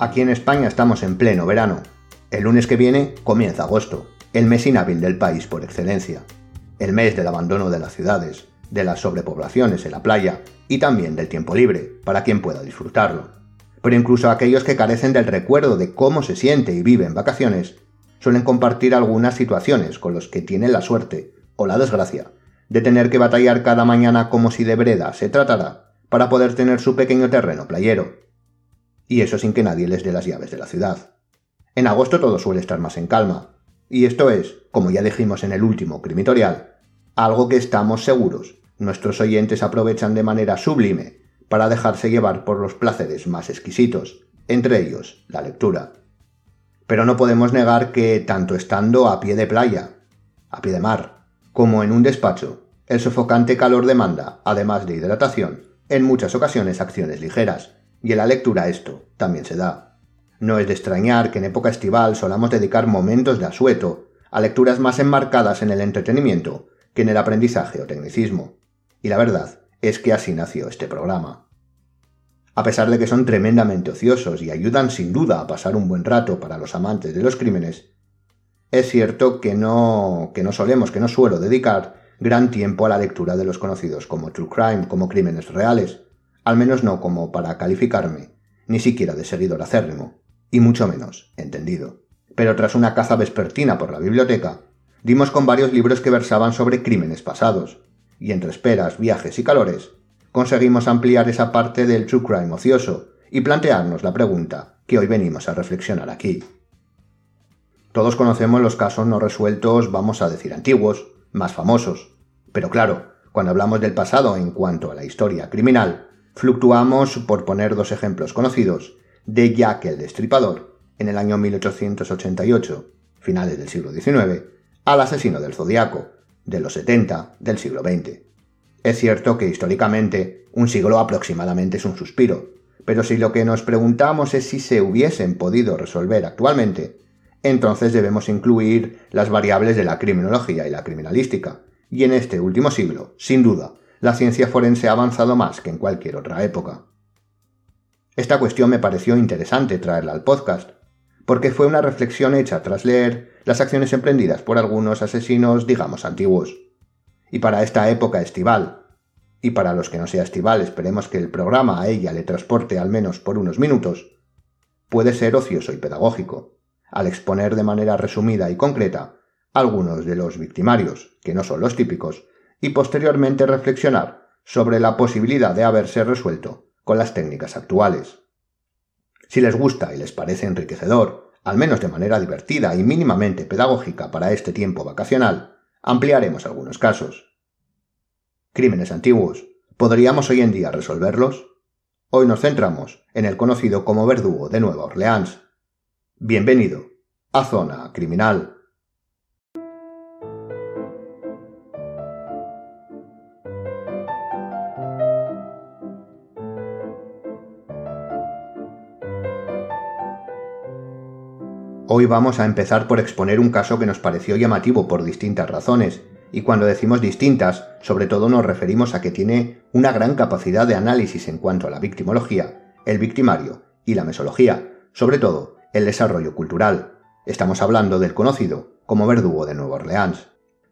Aquí en España estamos en pleno verano. El lunes que viene comienza agosto, el mes inhábil del país por excelencia. El mes del abandono de las ciudades, de las sobrepoblaciones en la playa y también del tiempo libre, para quien pueda disfrutarlo. Pero incluso aquellos que carecen del recuerdo de cómo se siente y vive en vacaciones, suelen compartir algunas situaciones con los que tienen la suerte, o la desgracia, de tener que batallar cada mañana como si de breda se tratara, para poder tener su pequeño terreno playero. Y eso sin que nadie les dé las llaves de la ciudad. En agosto todo suele estar más en calma, y esto es, como ya dijimos en el último crimitorial, algo que estamos seguros nuestros oyentes aprovechan de manera sublime para dejarse llevar por los placeres más exquisitos, entre ellos la lectura. Pero no podemos negar que, tanto estando a pie de playa, a pie de mar, como en un despacho, el sofocante calor demanda, además de hidratación, en muchas ocasiones acciones ligeras, y en la lectura esto también se da. No es de extrañar que en época estival solamos dedicar momentos de asueto a lecturas más enmarcadas en el entretenimiento que en el aprendizaje o tecnicismo. Y la verdad es que así nació este programa. A pesar de que son tremendamente ociosos y ayudan sin duda a pasar un buen rato para los amantes de los crímenes, es cierto que no, que no solemos, que no suelo dedicar gran tiempo a la lectura de los conocidos como True Crime, como crímenes reales, al menos no como para calificarme, ni siquiera de seguidor acérrimo, y mucho menos entendido. Pero tras una caza vespertina por la biblioteca, dimos con varios libros que versaban sobre crímenes pasados, y entre esperas, viajes y calores, conseguimos ampliar esa parte del true crime ocioso y plantearnos la pregunta que hoy venimos a reflexionar aquí. Todos conocemos los casos no resueltos, vamos a decir antiguos, más famosos, pero claro, cuando hablamos del pasado en cuanto a la historia criminal, fluctuamos, por poner dos ejemplos conocidos, de Jack el Destripador, en el año 1888, finales del siglo XIX, al asesino del Zodiaco, de los 70 del siglo XX. Es cierto que históricamente un siglo aproximadamente es un suspiro, pero si lo que nos preguntamos es si se hubiesen podido resolver actualmente, entonces debemos incluir las variables de la criminología y la criminalística, y en este último siglo, sin duda, la ciencia forense ha avanzado más que en cualquier otra época. Esta cuestión me pareció interesante traerla al podcast, porque fue una reflexión hecha tras leer las acciones emprendidas por algunos asesinos, digamos, antiguos. Y para esta época estival, y para los que no sea estival esperemos que el programa a ella le transporte al menos por unos minutos, puede ser ocioso y pedagógico, al exponer de manera resumida y concreta algunos de los victimarios, que no son los típicos, y posteriormente reflexionar sobre la posibilidad de haberse resuelto con las técnicas actuales. Si les gusta y les parece enriquecedor, al menos de manera divertida y mínimamente pedagógica para este tiempo vacacional, ampliaremos algunos casos. Crímenes antiguos. ¿Podríamos hoy en día resolverlos? Hoy nos centramos en el conocido como verdugo de Nueva Orleans. Bienvenido a Zona Criminal. Hoy vamos a empezar por exponer un caso que nos pareció llamativo por distintas razones, y cuando decimos distintas, sobre todo nos referimos a que tiene una gran capacidad de análisis en cuanto a la victimología, el victimario y la mesología, sobre todo el desarrollo cultural. Estamos hablando del conocido como verdugo de Nueva Orleans.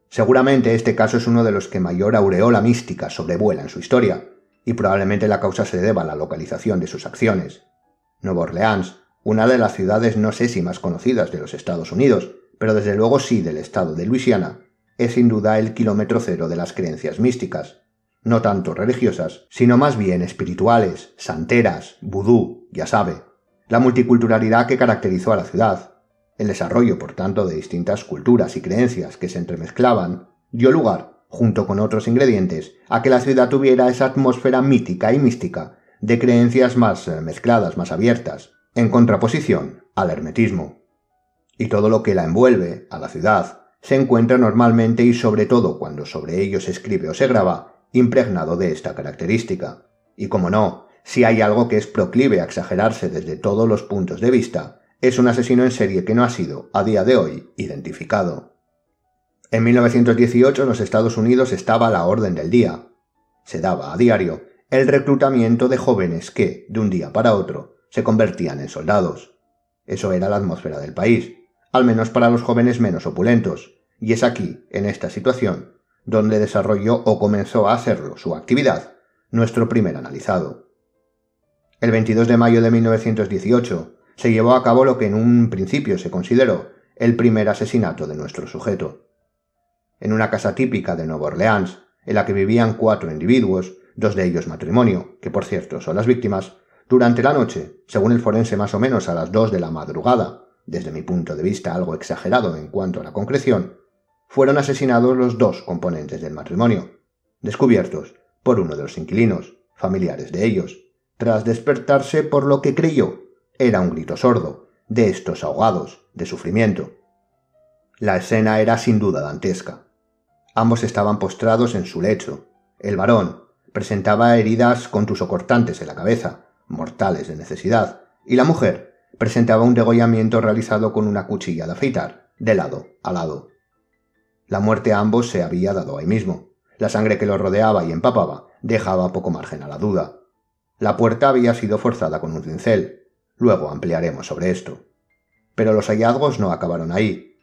Seguramente este caso es uno de los que mayor aureola mística sobrevuela en su historia, y probablemente la causa se deba a la localización de sus acciones. Nueva Orleans una de las ciudades no sé si más conocidas de los Estados Unidos, pero desde luego sí del estado de Luisiana, es sin duda el kilómetro cero de las creencias místicas, no tanto religiosas, sino más bien espirituales, santeras, vudú, ya sabe, la multiculturalidad que caracterizó a la ciudad, el desarrollo, por tanto, de distintas culturas y creencias que se entremezclaban, dio lugar, junto con otros ingredientes, a que la ciudad tuviera esa atmósfera mítica y mística, de creencias más eh, mezcladas, más abiertas, en contraposición al hermetismo. Y todo lo que la envuelve, a la ciudad, se encuentra normalmente y sobre todo cuando sobre ello se escribe o se graba, impregnado de esta característica. Y como no, si hay algo que es proclive a exagerarse desde todos los puntos de vista, es un asesino en serie que no ha sido, a día de hoy, identificado. En 1918 en los Estados Unidos estaba la orden del día. Se daba a diario el reclutamiento de jóvenes que, de un día para otro, se convertían en soldados. Eso era la atmósfera del país, al menos para los jóvenes menos opulentos, y es aquí, en esta situación, donde desarrolló o comenzó a hacerlo su actividad, nuestro primer analizado. El 22 de mayo de 1918 se llevó a cabo lo que en un principio se consideró el primer asesinato de nuestro sujeto. En una casa típica de Nueva Orleans, en la que vivían cuatro individuos, dos de ellos matrimonio, que por cierto son las víctimas, durante la noche, según el forense más o menos a las dos de la madrugada, desde mi punto de vista algo exagerado en cuanto a la concreción, fueron asesinados los dos componentes del matrimonio, descubiertos por uno de los inquilinos, familiares de ellos, tras despertarse por lo que creyó era un grito sordo, de estos ahogados, de sufrimiento. La escena era sin duda dantesca. Ambos estaban postrados en su lecho. El varón presentaba heridas contusocortantes en la cabeza, mortales de necesidad, y la mujer presentaba un degollamiento realizado con una cuchilla de afeitar, de lado a lado. La muerte a ambos se había dado ahí mismo. La sangre que los rodeaba y empapaba dejaba poco margen a la duda. La puerta había sido forzada con un cincel. Luego ampliaremos sobre esto. Pero los hallazgos no acabaron ahí.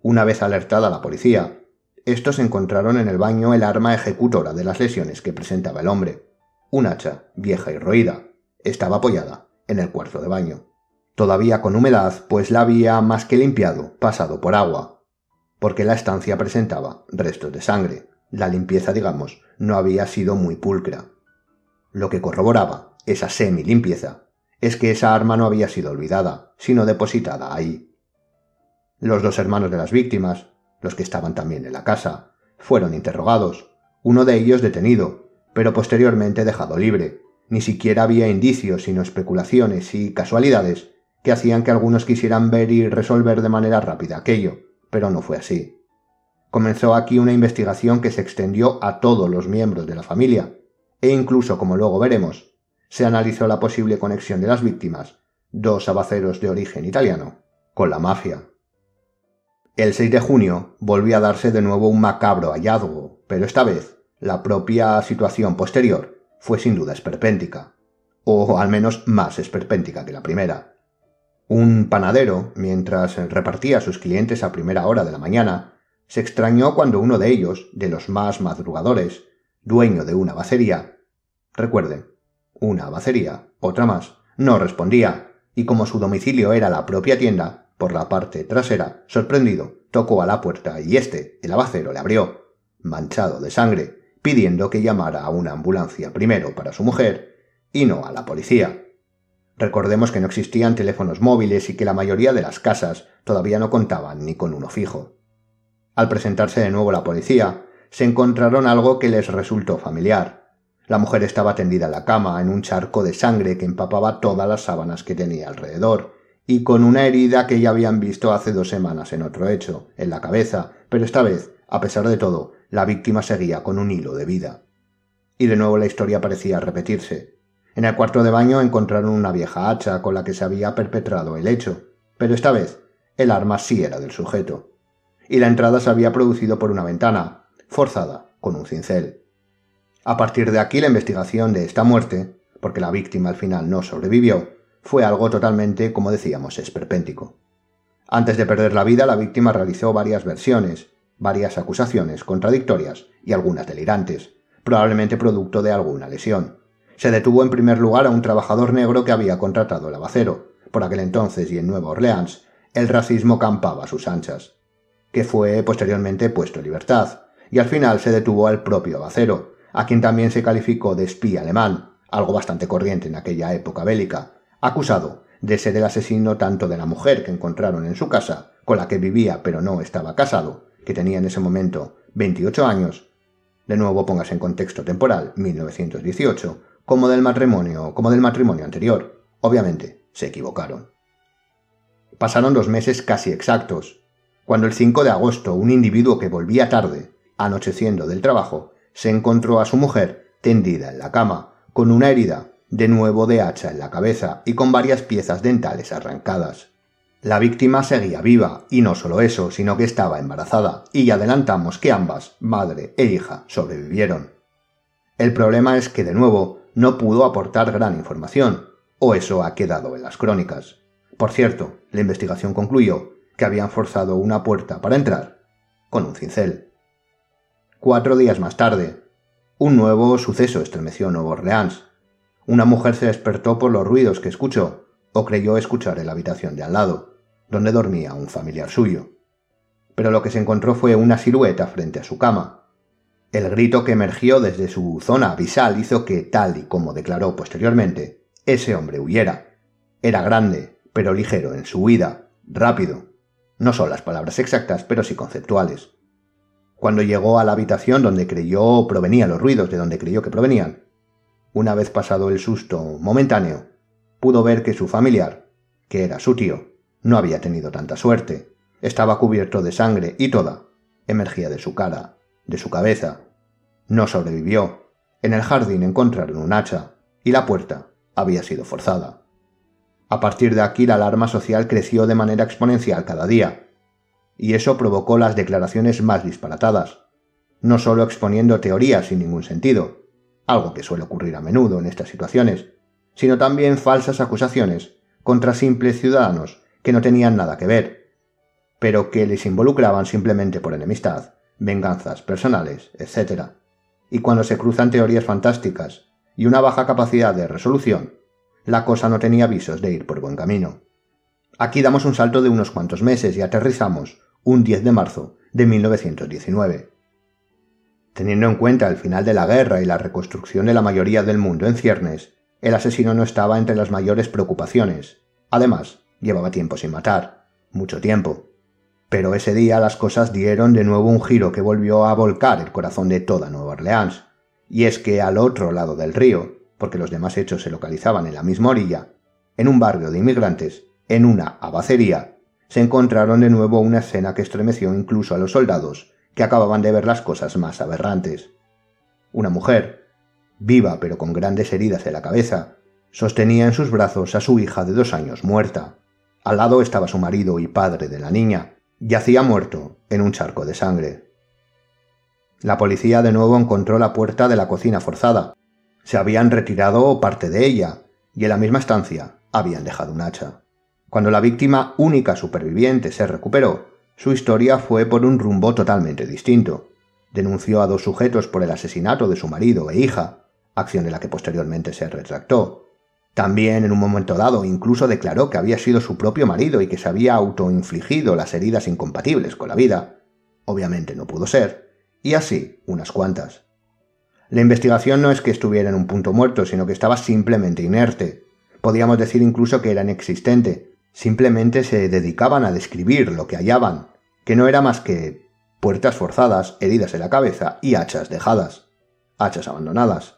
Una vez alertada la policía, estos encontraron en el baño el arma ejecutora de las lesiones que presentaba el hombre. Un hacha, vieja y roída, estaba apoyada en el cuarto de baño. Todavía con humedad, pues la había más que limpiado, pasado por agua, porque la estancia presentaba restos de sangre. La limpieza, digamos, no había sido muy pulcra. Lo que corroboraba esa semi-limpieza es que esa arma no había sido olvidada, sino depositada ahí. Los dos hermanos de las víctimas, los que estaban también en la casa, fueron interrogados, uno de ellos detenido, pero posteriormente dejado libre. Ni siquiera había indicios, sino especulaciones y casualidades que hacían que algunos quisieran ver y resolver de manera rápida aquello pero no fue así. Comenzó aquí una investigación que se extendió a todos los miembros de la familia, e incluso, como luego veremos, se analizó la posible conexión de las víctimas, dos abaceros de origen italiano, con la mafia. El 6 de junio volvió a darse de nuevo un macabro hallazgo, pero esta vez la propia situación posterior fue sin duda esperpéntica, o al menos más esperpéntica que la primera. Un panadero, mientras repartía a sus clientes a primera hora de la mañana, se extrañó cuando uno de ellos, de los más madrugadores, dueño de una bacería, recuerden, una bacería, otra más, no respondía, y como su domicilio era la propia tienda, por la parte trasera, sorprendido, tocó a la puerta y éste, el abacero, le abrió, manchado de sangre, pidiendo que llamara a una ambulancia primero para su mujer y no a la policía. Recordemos que no existían teléfonos móviles y que la mayoría de las casas todavía no contaban ni con uno fijo. Al presentarse de nuevo la policía, se encontraron algo que les resultó familiar. La mujer estaba tendida en la cama, en un charco de sangre que empapaba todas las sábanas que tenía alrededor, y con una herida que ya habían visto hace dos semanas en otro hecho, en la cabeza, pero esta vez, a pesar de todo, la víctima seguía con un hilo de vida. Y de nuevo la historia parecía repetirse. En el cuarto de baño encontraron una vieja hacha con la que se había perpetrado el hecho, pero esta vez el arma sí era del sujeto. Y la entrada se había producido por una ventana, forzada con un cincel. A partir de aquí la investigación de esta muerte, porque la víctima al final no sobrevivió, fue algo totalmente, como decíamos, esperpéntico. Antes de perder la vida, la víctima realizó varias versiones, varias acusaciones contradictorias y algunas delirantes, probablemente producto de alguna lesión. Se detuvo en primer lugar a un trabajador negro que había contratado el abacero. Por aquel entonces y en Nueva Orleans, el racismo campaba a sus anchas, que fue posteriormente puesto en libertad, y al final se detuvo al propio abacero, a quien también se calificó de espía alemán, algo bastante corriente en aquella época bélica, acusado de ser el asesino tanto de la mujer que encontraron en su casa, con la que vivía pero no estaba casado, que tenía en ese momento 28 años, de nuevo póngase en contexto temporal, 1918, como del matrimonio, como del matrimonio anterior. Obviamente, se equivocaron. Pasaron dos meses casi exactos, cuando el 5 de agosto un individuo que volvía tarde, anocheciendo del trabajo, se encontró a su mujer tendida en la cama, con una herida, de nuevo de hacha en la cabeza y con varias piezas dentales arrancadas. La víctima seguía viva, y no solo eso, sino que estaba embarazada, y adelantamos que ambas, madre e hija, sobrevivieron. El problema es que, de nuevo, no pudo aportar gran información, o eso ha quedado en las crónicas. Por cierto, la investigación concluyó que habían forzado una puerta para entrar con un cincel. Cuatro días más tarde, un nuevo suceso estremeció Nueva Orleans. Una mujer se despertó por los ruidos que escuchó o creyó escuchar en la habitación de al lado, donde dormía un familiar suyo. Pero lo que se encontró fue una silueta frente a su cama. El grito que emergió desde su zona abisal hizo que, tal y como declaró posteriormente, ese hombre huyera. Era grande, pero ligero en su huida, rápido. No son las palabras exactas, pero sí conceptuales. Cuando llegó a la habitación donde creyó provenían los ruidos, de donde creyó que provenían, una vez pasado el susto momentáneo, pudo ver que su familiar, que era su tío, no había tenido tanta suerte. Estaba cubierto de sangre y toda emergía de su cara, de su cabeza. No sobrevivió. En el jardín encontraron un hacha y la puerta había sido forzada. A partir de aquí la alarma social creció de manera exponencial cada día, y eso provocó las declaraciones más disparatadas, no solo exponiendo teorías sin ningún sentido, algo que suele ocurrir a menudo en estas situaciones, sino también falsas acusaciones contra simples ciudadanos que no tenían nada que ver, pero que les involucraban simplemente por enemistad, venganzas personales, etc. Y cuando se cruzan teorías fantásticas y una baja capacidad de resolución, la cosa no tenía visos de ir por buen camino. Aquí damos un salto de unos cuantos meses y aterrizamos un 10 de marzo de 1919. Teniendo en cuenta el final de la guerra y la reconstrucción de la mayoría del mundo en ciernes, el asesino no estaba entre las mayores preocupaciones. Además, llevaba tiempo sin matar, mucho tiempo. Pero ese día las cosas dieron de nuevo un giro que volvió a volcar el corazón de toda Nueva Orleans. Y es que al otro lado del río, porque los demás hechos se localizaban en la misma orilla, en un barrio de inmigrantes, en una abacería, se encontraron de nuevo una escena que estremeció incluso a los soldados, que acababan de ver las cosas más aberrantes. Una mujer, viva pero con grandes heridas en la cabeza, sostenía en sus brazos a su hija de dos años muerta. Al lado estaba su marido y padre de la niña. Yacía muerto en un charco de sangre. La policía de nuevo encontró la puerta de la cocina forzada. Se habían retirado parte de ella, y en la misma estancia habían dejado un hacha. Cuando la víctima única superviviente se recuperó, su historia fue por un rumbo totalmente distinto. Denunció a dos sujetos por el asesinato de su marido e hija, acción de la que posteriormente se retractó. También en un momento dado incluso declaró que había sido su propio marido y que se había autoinfligido las heridas incompatibles con la vida. Obviamente no pudo ser, y así unas cuantas. La investigación no es que estuviera en un punto muerto, sino que estaba simplemente inerte. Podíamos decir incluso que era inexistente. Simplemente se dedicaban a describir lo que hallaban, que no era más que puertas forzadas, heridas en la cabeza y hachas dejadas, hachas abandonadas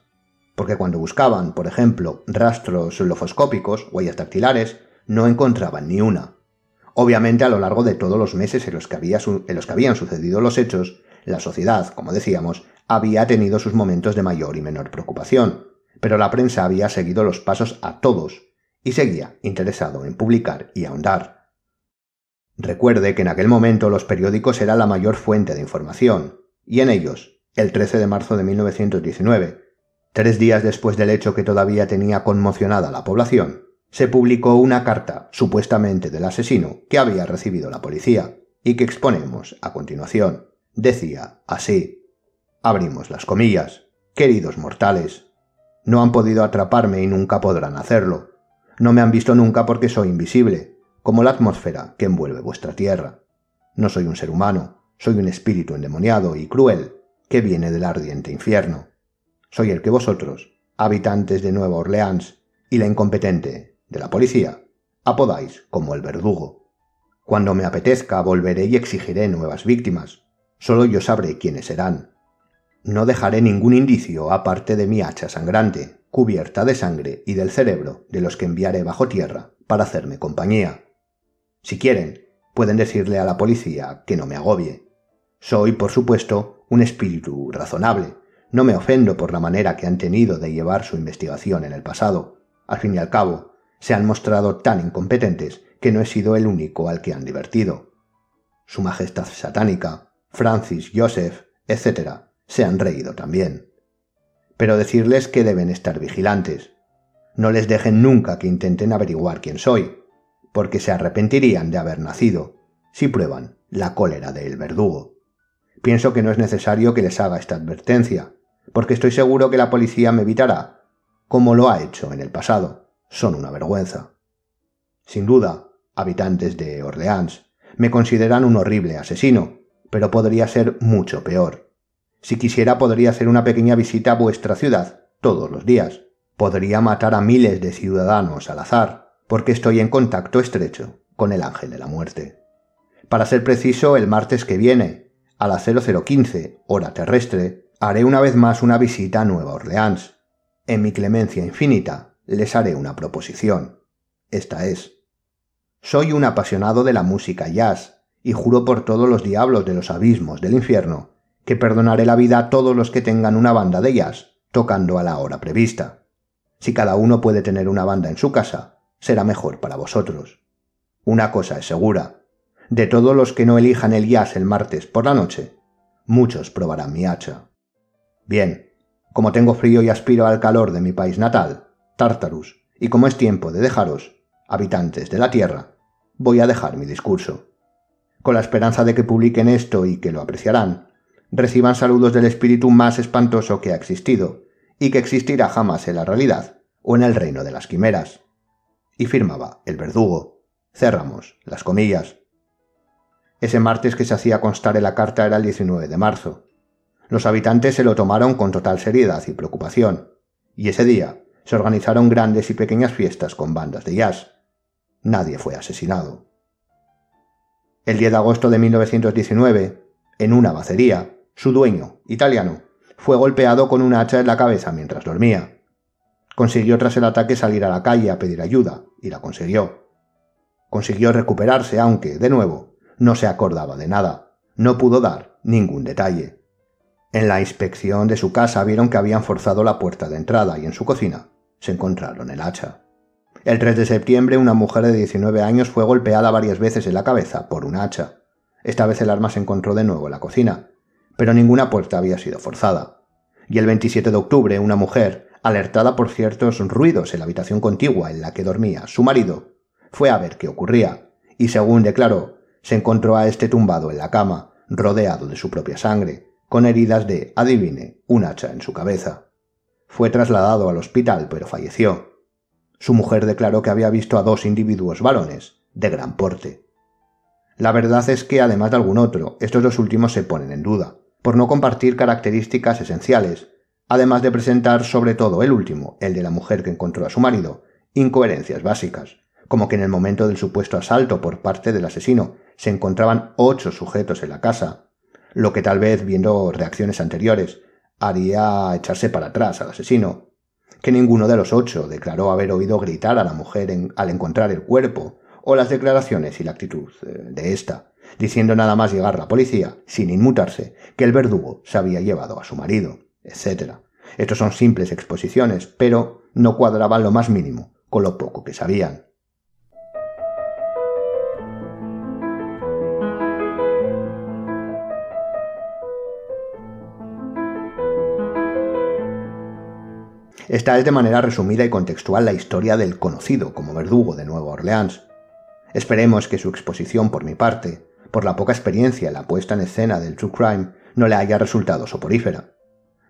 porque cuando buscaban, por ejemplo, rastros lofoscópicos, huellas dactilares, no encontraban ni una. Obviamente, a lo largo de todos los meses en los, que habían sucedido los hechos, la sociedad, como decíamos, había tenido sus momentos de mayor y menor preocupación, pero la prensa había seguido los pasos a todos y seguía interesado en publicar y ahondar. Recuerde que en aquel momento los periódicos eran la mayor fuente de información, y en ellos, el 13 de marzo de 1919, Tres días después del hecho que todavía tenía conmocionada la población, se publicó una carta, supuestamente del asesino, que había recibido la policía, y que exponemos a continuación. Decía así. Abrimos las comillas. Queridos mortales, no han podido atraparme y nunca podrán hacerlo. No me han visto nunca porque soy invisible, como la atmósfera que envuelve vuestra tierra. No soy un ser humano, soy un espíritu endemoniado y cruel que viene del ardiente infierno. Soy el que vosotros, habitantes de Nueva Orleans, y la incompetente de la policía, apodáis como el verdugo. Cuando me apetezca volveré y exigiré nuevas víctimas. Solo yo sabré quiénes serán. No dejaré ningún indicio aparte de mi hacha sangrante, cubierta de sangre y del cerebro de los que enviaré bajo tierra para hacerme compañía. Si quieren, pueden decirle a la policía que no me agobie. Soy, por supuesto, un espíritu razonable, no me ofendo por la manera que han tenido de llevar su investigación en el pasado. Al fin y al cabo, se han mostrado tan incompetentes que no he sido el único al que han divertido. Su Majestad Satánica, Francis, Joseph, etc., se han reído también. Pero decirles que deben estar vigilantes. No les dejen nunca que intenten averiguar quién soy, porque se arrepentirían de haber nacido si prueban la cólera del verdugo. Pienso que no es necesario que les haga esta advertencia, porque estoy seguro que la policía me evitará, como lo ha hecho en el pasado. Son una vergüenza. Sin duda, habitantes de Orleans, me consideran un horrible asesino, pero podría ser mucho peor. Si quisiera podría hacer una pequeña visita a vuestra ciudad todos los días. Podría matar a miles de ciudadanos al azar, porque estoy en contacto estrecho con el ángel de la muerte. Para ser preciso, el martes que viene, a las 0015, hora terrestre, haré una vez más una visita a Nueva Orleans. En mi clemencia infinita, les haré una proposición. Esta es. Soy un apasionado de la música jazz, y juro por todos los diablos de los abismos del infierno que perdonaré la vida a todos los que tengan una banda de jazz tocando a la hora prevista. Si cada uno puede tener una banda en su casa, será mejor para vosotros. Una cosa es segura, de todos los que no elijan el jazz el martes por la noche, muchos probarán mi hacha. Bien, como tengo frío y aspiro al calor de mi país natal, Tartarus, y como es tiempo de dejaros, habitantes de la tierra, voy a dejar mi discurso. Con la esperanza de que publiquen esto y que lo apreciarán, reciban saludos del espíritu más espantoso que ha existido, y que existirá jamás en la realidad o en el reino de las quimeras. Y firmaba el verdugo. Cerramos las comillas. Ese martes que se hacía constar en la carta era el 19 de marzo. Los habitantes se lo tomaron con total seriedad y preocupación, y ese día se organizaron grandes y pequeñas fiestas con bandas de jazz, nadie fue asesinado. El 10 de agosto de 1919, en una bacería, su dueño, italiano, fue golpeado con un hacha en la cabeza mientras dormía. Consiguió tras el ataque salir a la calle a pedir ayuda, y la consiguió. Consiguió recuperarse, aunque, de nuevo, no se acordaba de nada, no pudo dar ningún detalle. En la inspección de su casa vieron que habían forzado la puerta de entrada y en su cocina se encontraron el hacha. El 3 de septiembre una mujer de 19 años fue golpeada varias veces en la cabeza por un hacha. Esta vez el arma se encontró de nuevo en la cocina, pero ninguna puerta había sido forzada. Y el 27 de octubre una mujer, alertada por ciertos ruidos en la habitación contigua en la que dormía su marido, fue a ver qué ocurría, y según declaró, se encontró a este tumbado en la cama, rodeado de su propia sangre, con heridas de, adivine, un hacha en su cabeza. Fue trasladado al hospital, pero falleció. Su mujer declaró que había visto a dos individuos varones, de gran porte. La verdad es que, además de algún otro, estos dos últimos se ponen en duda, por no compartir características esenciales, además de presentar sobre todo el último, el de la mujer que encontró a su marido, incoherencias básicas, como que en el momento del supuesto asalto por parte del asesino se encontraban ocho sujetos en la casa, lo que tal vez, viendo reacciones anteriores, haría echarse para atrás al asesino, que ninguno de los ocho declaró haber oído gritar a la mujer al encontrar el cuerpo, o las declaraciones y la actitud eh, de ésta, diciendo nada más llegar la policía, sin inmutarse, que el verdugo se había llevado a su marido, etc. Estos son simples exposiciones, pero no cuadraban lo más mínimo con lo poco que sabían. Esta es de manera resumida y contextual la historia del conocido como verdugo de Nueva Orleans. Esperemos que su exposición por mi parte, por la poca experiencia en la puesta en escena del true crime, no le haya resultado soporífera.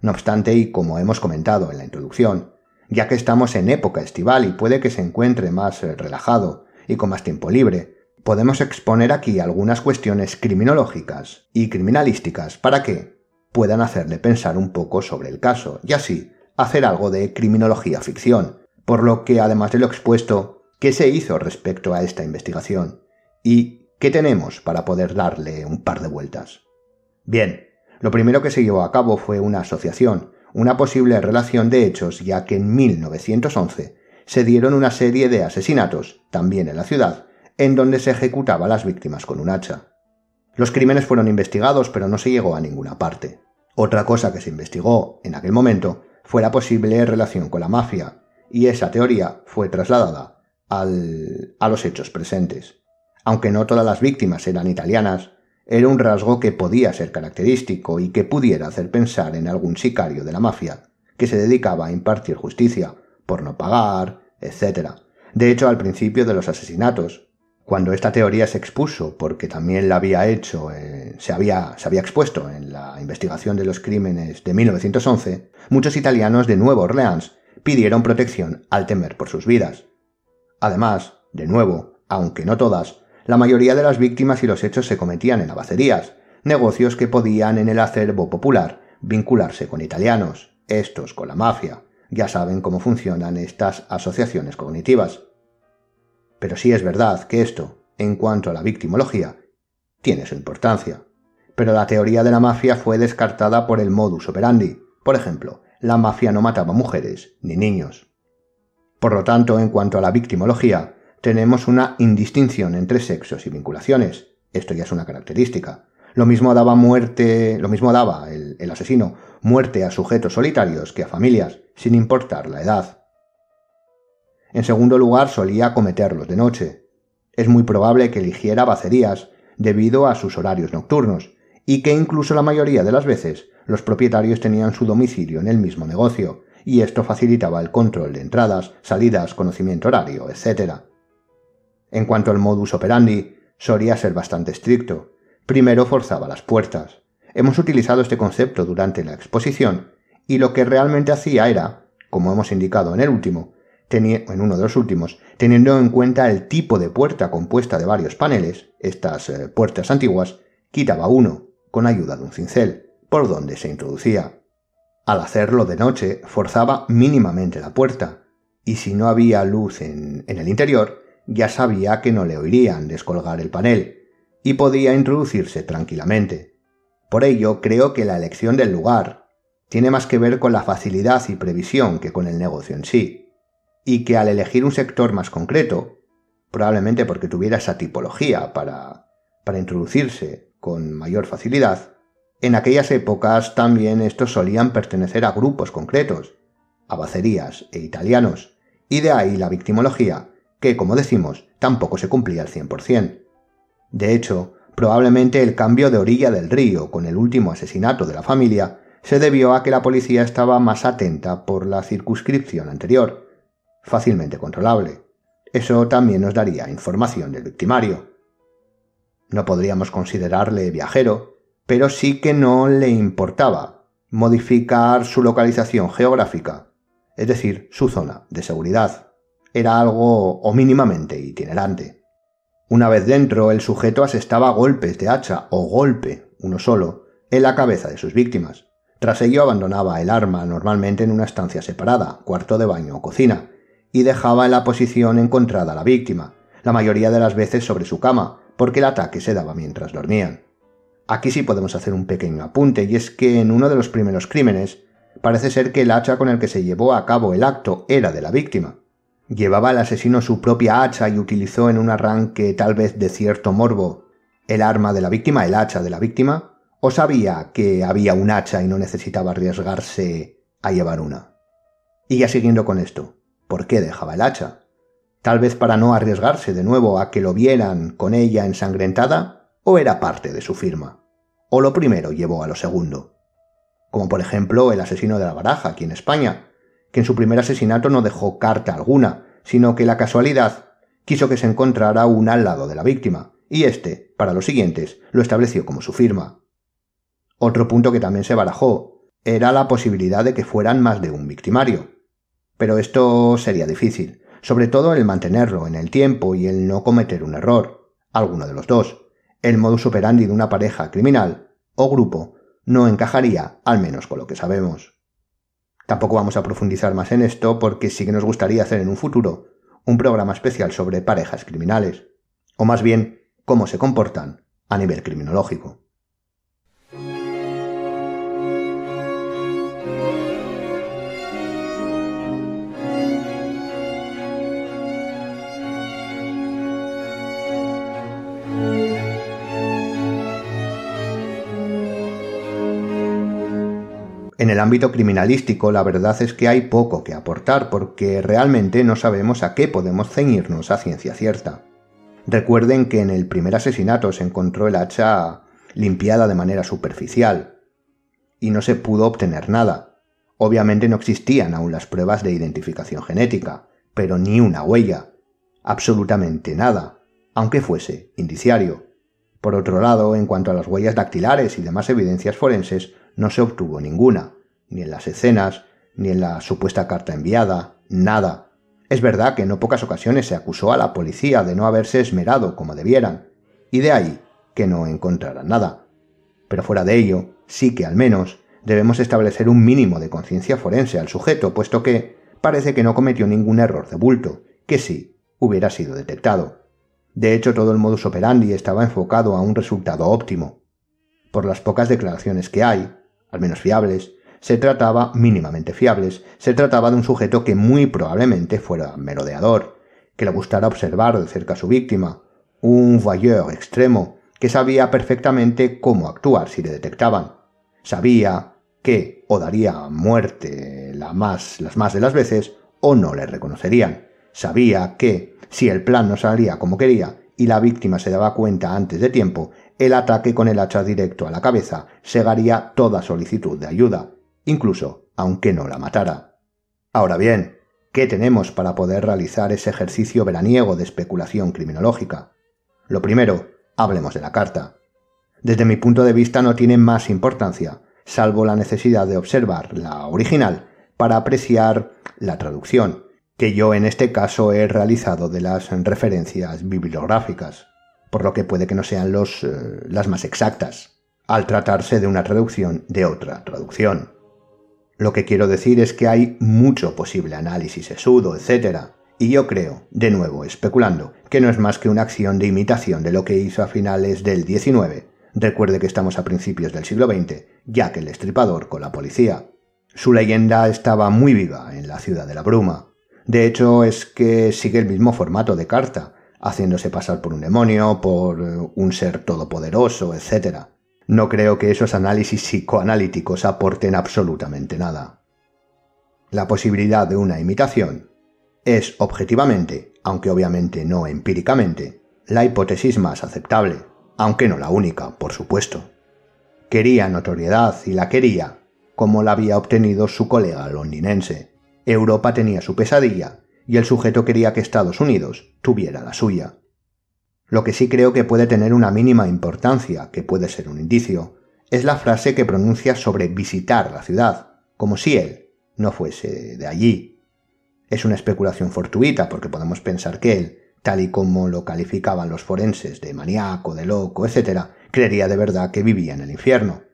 No obstante, y como hemos comentado en la introducción, ya que estamos en época estival y puede que se encuentre más eh, relajado y con más tiempo libre, podemos exponer aquí algunas cuestiones criminológicas y criminalísticas para que puedan hacerle pensar un poco sobre el caso y así hacer algo de criminología ficción, por lo que además de lo expuesto, ¿qué se hizo respecto a esta investigación? ¿Y qué tenemos para poder darle un par de vueltas? Bien, lo primero que se llevó a cabo fue una asociación, una posible relación de hechos, ya que en 1911 se dieron una serie de asesinatos, también en la ciudad, en donde se ejecutaba a las víctimas con un hacha. Los crímenes fueron investigados, pero no se llegó a ninguna parte. Otra cosa que se investigó en aquel momento fue la posible relación con la mafia, y esa teoría fue trasladada a los hechos presentes. Aunque no todas las víctimas eran italianas, era un rasgo que podía ser característico y que pudiera hacer pensar en algún sicario de la mafia, que se dedicaba a impartir justicia, por no pagar etc. De hecho, al principio de los asesinatos, cuando esta teoría se expuso, porque también la había hecho, eh, se, había, se había expuesto en la investigación de los crímenes de 1911, muchos italianos de Nueva Orleans pidieron protección al temer por sus vidas. Además, de nuevo, aunque no todas, la mayoría de las víctimas y los hechos se cometían en abacerías, negocios que podían en el acervo popular vincularse con italianos, estos con la mafia. Ya saben cómo funcionan estas asociaciones cognitivas. Pero sí es verdad que esto, en cuanto a la victimología, tiene su importancia. Pero la teoría de la mafia fue descartada por el modus operandi. Por ejemplo, la mafia no mataba mujeres ni niños. Por lo tanto, en cuanto a la victimología, tenemos una indistinción entre sexos y vinculaciones. Esto ya es una característica. Lo mismo daba muerte, lo mismo daba el, el asesino muerte a sujetos solitarios que a familias, sin importar la edad. En segundo lugar, solía cometerlos de noche. Es muy probable que eligiera bacerías debido a sus horarios nocturnos, y que incluso la mayoría de las veces los propietarios tenían su domicilio en el mismo negocio, y esto facilitaba el control de entradas, salidas, conocimiento horario, etc. En cuanto al modus operandi, solía ser bastante estricto. Primero forzaba las puertas. Hemos utilizado este concepto durante la exposición, y lo que realmente hacía era, como hemos indicado en el último, en uno de los últimos, teniendo en cuenta el tipo de puerta compuesta de varios paneles, estas eh, puertas antiguas, quitaba uno, con ayuda de un cincel, por donde se introducía. Al hacerlo de noche, forzaba mínimamente la puerta, y si no había luz en, en el interior, ya sabía que no le oirían descolgar el panel, y podía introducirse tranquilamente. Por ello, creo que la elección del lugar tiene más que ver con la facilidad y previsión que con el negocio en sí y que al elegir un sector más concreto, probablemente porque tuviera esa tipología para, para introducirse con mayor facilidad, en aquellas épocas también estos solían pertenecer a grupos concretos, abacerías e italianos, y de ahí la victimología, que, como decimos, tampoco se cumplía al 100%. De hecho, probablemente el cambio de orilla del río con el último asesinato de la familia se debió a que la policía estaba más atenta por la circunscripción anterior, fácilmente controlable. Eso también nos daría información del victimario. No podríamos considerarle viajero, pero sí que no le importaba modificar su localización geográfica, es decir, su zona de seguridad. Era algo o mínimamente itinerante. Una vez dentro, el sujeto asestaba golpes de hacha o golpe, uno solo, en la cabeza de sus víctimas. Tras ello abandonaba el arma normalmente en una estancia separada, cuarto de baño o cocina, y dejaba en la posición encontrada a la víctima, la mayoría de las veces sobre su cama, porque el ataque se daba mientras dormían. Aquí sí podemos hacer un pequeño apunte, y es que en uno de los primeros crímenes parece ser que el hacha con el que se llevó a cabo el acto era de la víctima. ¿Llevaba el asesino su propia hacha y utilizó en un arranque tal vez de cierto morbo el arma de la víctima, el hacha de la víctima? ¿O sabía que había un hacha y no necesitaba arriesgarse a llevar una? Y ya siguiendo con esto, ¿Por qué dejaba el hacha? Tal vez para no arriesgarse de nuevo a que lo vieran con ella ensangrentada, o era parte de su firma. O lo primero llevó a lo segundo. Como por ejemplo el asesino de la baraja aquí en España, que en su primer asesinato no dejó carta alguna, sino que la casualidad quiso que se encontrara una al lado de la víctima, y éste, para los siguientes, lo estableció como su firma. Otro punto que también se barajó era la posibilidad de que fueran más de un victimario. Pero esto sería difícil, sobre todo el mantenerlo en el tiempo y el no cometer un error, alguno de los dos. El modus operandi de una pareja criminal o grupo no encajaría, al menos con lo que sabemos. Tampoco vamos a profundizar más en esto porque sí que nos gustaría hacer en un futuro un programa especial sobre parejas criminales, o más bien cómo se comportan a nivel criminológico. En el ámbito criminalístico la verdad es que hay poco que aportar porque realmente no sabemos a qué podemos ceñirnos a ciencia cierta. Recuerden que en el primer asesinato se encontró el hacha limpiada de manera superficial y no se pudo obtener nada. Obviamente no existían aún las pruebas de identificación genética, pero ni una huella, absolutamente nada, aunque fuese indiciario. Por otro lado, en cuanto a las huellas dactilares y demás evidencias forenses, no se obtuvo ninguna, ni en las escenas, ni en la supuesta carta enviada, nada. Es verdad que en no pocas ocasiones se acusó a la policía de no haberse esmerado como debieran, y de ahí que no encontraran nada. Pero fuera de ello, sí que al menos debemos establecer un mínimo de conciencia forense al sujeto, puesto que parece que no cometió ningún error de bulto, que sí hubiera sido detectado. De hecho, todo el modus operandi estaba enfocado a un resultado óptimo. Por las pocas declaraciones que hay, al menos fiables, se trataba, mínimamente fiables, se trataba de un sujeto que muy probablemente fuera merodeador, que le gustara observar de cerca a su víctima, un voyeur extremo, que sabía perfectamente cómo actuar si le detectaban. Sabía que o daría muerte más, las más de las veces o no le reconocerían. Sabía que, si el plan no salía como quería y la víctima se daba cuenta antes de tiempo, el ataque con el hacha directo a la cabeza segaría toda solicitud de ayuda, incluso aunque no la matara. Ahora bien, ¿qué tenemos para poder realizar ese ejercicio veraniego de especulación criminológica? Lo primero, hablemos de la carta. Desde mi punto de vista no tiene más importancia, salvo la necesidad de observar la original para apreciar la traducción, que yo en este caso he realizado de las referencias bibliográficas, por lo que puede que no sean los, eh, las más exactas, al tratarse de una traducción de otra traducción. Lo que quiero decir es que hay mucho posible análisis sesudo, etc., y yo creo, de nuevo especulando, que no es más que una acción de imitación de lo que hizo a finales del XIX. Recuerde que estamos a principios del siglo XX, ya que el estripador con la policía. Su leyenda estaba muy viva en la ciudad de la bruma. De hecho, es que sigue el mismo formato de carta, haciéndose pasar por un demonio, por eh, un ser todopoderoso, etc. No creo que esos análisis psicoanalíticos aporten absolutamente nada. La posibilidad de una imitación es objetivamente, aunque obviamente no empíricamente, la hipótesis más aceptable, aunque no la única, por supuesto. Quería notoriedad y la quería, como la había obtenido su colega londinense. Europa tenía su pesadilla y el sujeto quería que Estados Unidos tuviera la suya. Lo que sí creo que puede tener una mínima importancia, que puede ser un indicio, es la frase que pronuncia sobre visitar la ciudad, como si él no fuese de allí, es una especulación fortuita porque podemos pensar que él, tal y como lo calificaban los forenses de maníaco, de loco, etc., creería de verdad que vivía en el infierno.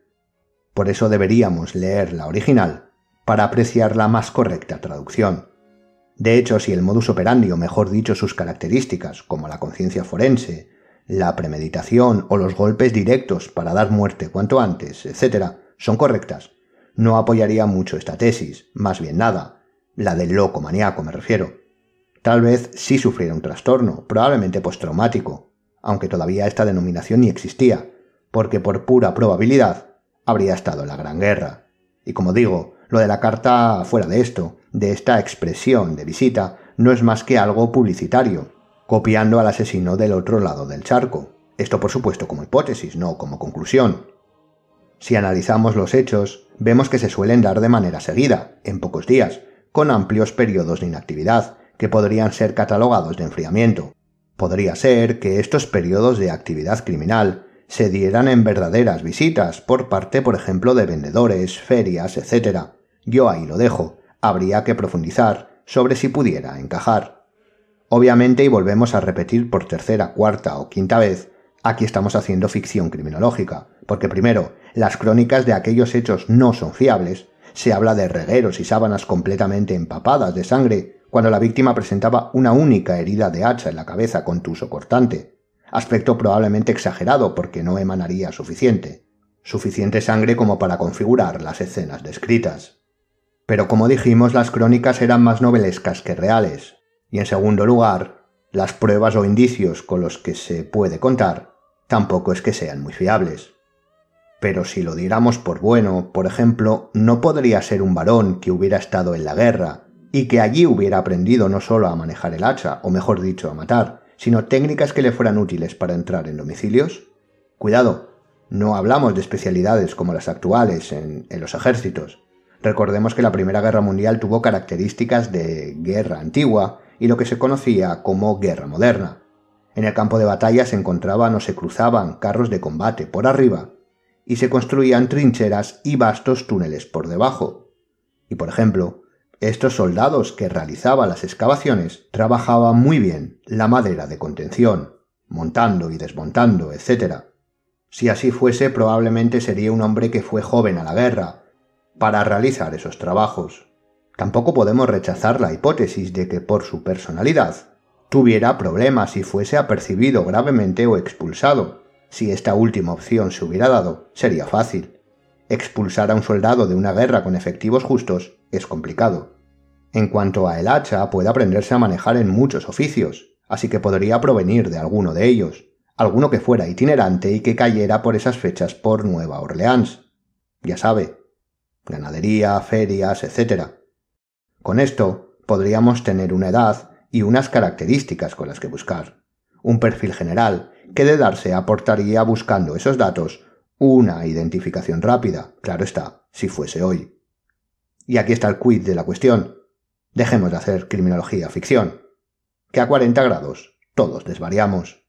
Por eso deberíamos leer la original para apreciar la más correcta traducción. De hecho, si el modus operandi, o mejor dicho sus características, como la conciencia forense, la premeditación o los golpes directos para dar muerte cuanto antes, etc., son correctas, no apoyaría mucho esta tesis, más bien nada, la del loco maníaco me refiero. Tal vez sí sufriera un trastorno, probablemente postraumático, aunque todavía esta denominación ni existía, porque por pura probabilidad habría estado en la Gran Guerra. Y como digo, lo de la carta fuera de esto, de esta expresión de visita, no es más que algo publicitario, copiando al asesino del otro lado del charco. Esto por supuesto como hipótesis, no como conclusión. Si analizamos los hechos, vemos que se suelen dar de manera seguida, en pocos días, con amplios periodos de inactividad, que podrían ser catalogados de enfriamiento. Podría ser que estos periodos de actividad criminal se dieran en verdaderas visitas por parte, por ejemplo, de vendedores, ferias, etc. Yo ahí lo dejo. Habría que profundizar sobre si pudiera encajar. Obviamente, y volvemos a repetir por tercera, cuarta o quinta vez, aquí estamos haciendo ficción criminológica, porque primero, las crónicas de aquellos hechos no son fiables, se habla de regueros y sábanas completamente empapadas de sangre cuando la víctima presentaba una única herida de hacha en la cabeza con tuso cortante, aspecto probablemente exagerado porque no emanaría suficiente, suficiente sangre como para configurar las escenas descritas. Pero como dijimos, las crónicas eran más novelescas que reales, y en segundo lugar, las pruebas o indicios con los que se puede contar tampoco es que sean muy fiables. Pero si lo diéramos por bueno, por ejemplo, no podría ser un varón que hubiera estado en la guerra y que allí hubiera aprendido no solo a manejar el hacha, o mejor dicho, a matar, sino técnicas que le fueran útiles para entrar en domicilios? Cuidado, no hablamos de especialidades como las actuales en, en los ejércitos. Recordemos que la Primera Guerra Mundial tuvo características de guerra antigua y lo que se conocía como guerra moderna. En el campo de batalla se encontraban o se cruzaban carros de combate por arriba y se construían trincheras y vastos túneles por debajo. Y por ejemplo, estos soldados que realizaban las excavaciones trabajaban muy bien la madera de contención, montando y desmontando, etc. Si así fuese, probablemente sería un hombre que fue joven a la guerra, para realizar esos trabajos. Tampoco podemos rechazar la hipótesis de que por su personalidad tuviera problemas y fuese apercibido gravemente o expulsado. Si esta última opción se hubiera dado, sería fácil. Expulsar a un soldado de una guerra con efectivos justos es complicado. En cuanto a el hacha, puede aprenderse a manejar en muchos oficios, así que podría provenir de alguno de ellos, alguno que fuera itinerante y que cayera por esas fechas por Nueva Orleans. Ya sabe, ganadería, ferias, etc. Con esto podríamos tener una edad y unas características con las que buscar. Un perfil general que de darse aportaría buscando esos datos una identificación rápida, claro está, si fuese hoy. Y aquí está el quid de la cuestión. Dejemos de hacer criminología ficción. Que a 40 grados todos desvariamos.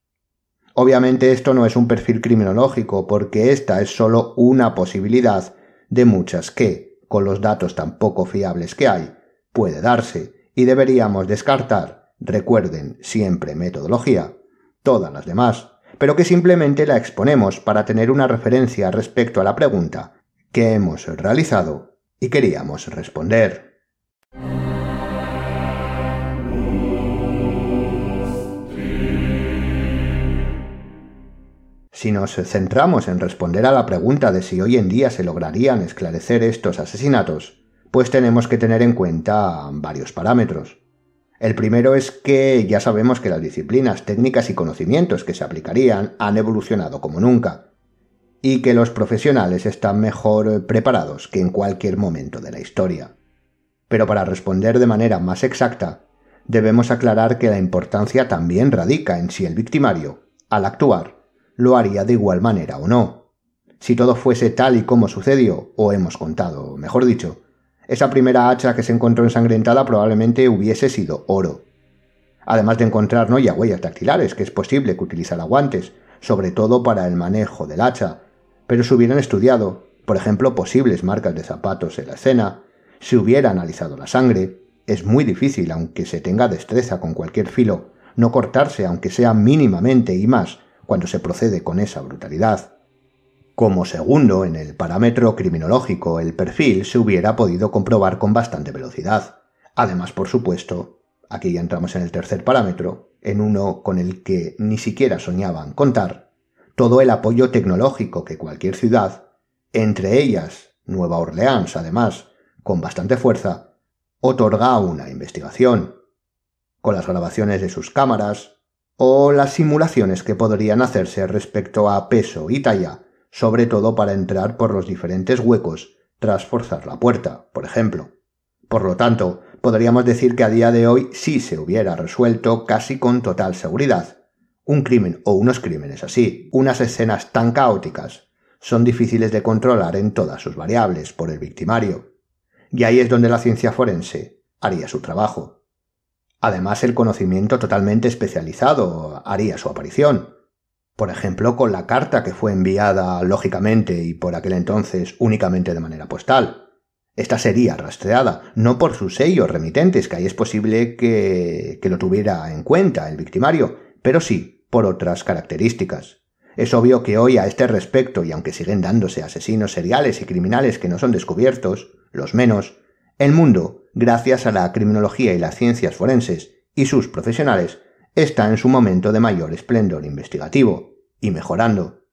Obviamente esto no es un perfil criminológico porque esta es solo una posibilidad de muchas que, con los datos tan poco fiables que hay, puede darse y deberíamos descartar, recuerden siempre metodología, todas las demás, pero que simplemente la exponemos para tener una referencia respecto a la pregunta que hemos realizado y queríamos responder. Si nos centramos en responder a la pregunta de si hoy en día se lograrían esclarecer estos asesinatos, pues tenemos que tener en cuenta varios parámetros. El primero es que ya sabemos que las disciplinas, técnicas y conocimientos que se aplicarían han evolucionado como nunca, y que los profesionales están mejor preparados que en cualquier momento de la historia. Pero para responder de manera más exacta, debemos aclarar que la importancia también radica en si el victimario, al actuar, lo haría de igual manera o no. Si todo fuese tal y como sucedió, o hemos contado, mejor dicho, esa primera hacha que se encontró ensangrentada probablemente hubiese sido oro. Además de encontrar no ya huellas dactilares, que es posible que utilizara guantes, sobre todo para el manejo del hacha, pero se hubieran estudiado, por ejemplo, posibles marcas de zapatos en la escena, si hubiera analizado la sangre, es muy difícil, aunque se tenga destreza con cualquier filo, no cortarse, aunque sea mínimamente y más, cuando se procede con esa brutalidad. Como segundo, en el parámetro criminológico, el perfil se hubiera podido comprobar con bastante velocidad. Además, por supuesto, aquí ya entramos en el tercer parámetro, en uno con el que ni siquiera soñaban contar, todo el apoyo tecnológico que cualquier ciudad, entre ellas Nueva Orleans, además, con bastante fuerza, otorga a una investigación, con las grabaciones de sus cámaras, o las simulaciones que podrían hacerse respecto a peso y talla, sobre todo para entrar por los diferentes huecos tras forzar la puerta, por ejemplo. Por lo tanto, podríamos decir que a día de hoy sí se hubiera resuelto casi con total seguridad. Un crimen o unos crímenes así, unas escenas tan caóticas, son difíciles de controlar en todas sus variables por el victimario. Y ahí es donde la ciencia forense haría su trabajo. Además, el conocimiento totalmente especializado haría su aparición. Por ejemplo, con la carta que fue enviada, lógicamente, y por aquel entonces únicamente de manera postal. Esta sería rastreada, no por sus sellos remitentes, que ahí es posible que, que lo tuviera en cuenta el victimario, pero sí por otras características. Es obvio que hoy a este respecto, y aunque siguen dándose asesinos seriales y criminales que no son descubiertos, los menos, el mundo, gracias a la criminología y las ciencias forenses y sus profesionales, está en su momento de mayor esplendor investigativo, y mejorando.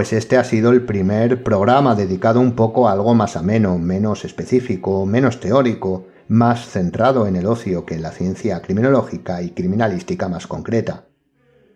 Pues este ha sido el primer programa dedicado un poco a algo más ameno, menos específico, menos teórico, más centrado en el ocio que en la ciencia criminológica y criminalística más concreta.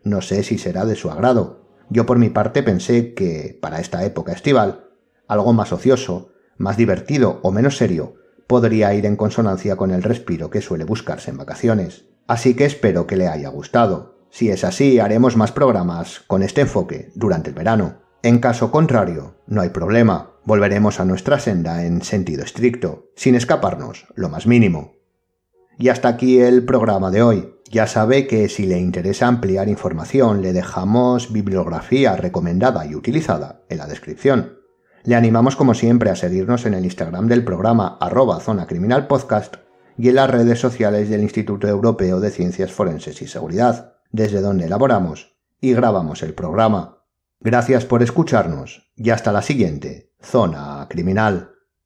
No sé si será de su agrado. Yo por mi parte pensé que, para esta época estival, algo más ocioso, más divertido o menos serio, podría ir en consonancia con el respiro que suele buscarse en vacaciones. Así que espero que le haya gustado. Si es así, haremos más programas con este enfoque durante el verano. En caso contrario, no hay problema, volveremos a nuestra senda en sentido estricto, sin escaparnos lo más mínimo. Y hasta aquí el programa de hoy. Ya sabe que si le interesa ampliar información le dejamos bibliografía recomendada y utilizada en la descripción. Le animamos como siempre a seguirnos en el Instagram del programa arroba zona criminal y en las redes sociales del Instituto Europeo de Ciencias Forenses y Seguridad, desde donde elaboramos y grabamos el programa. Gracias por escucharnos y hasta la siguiente, Zona Criminal.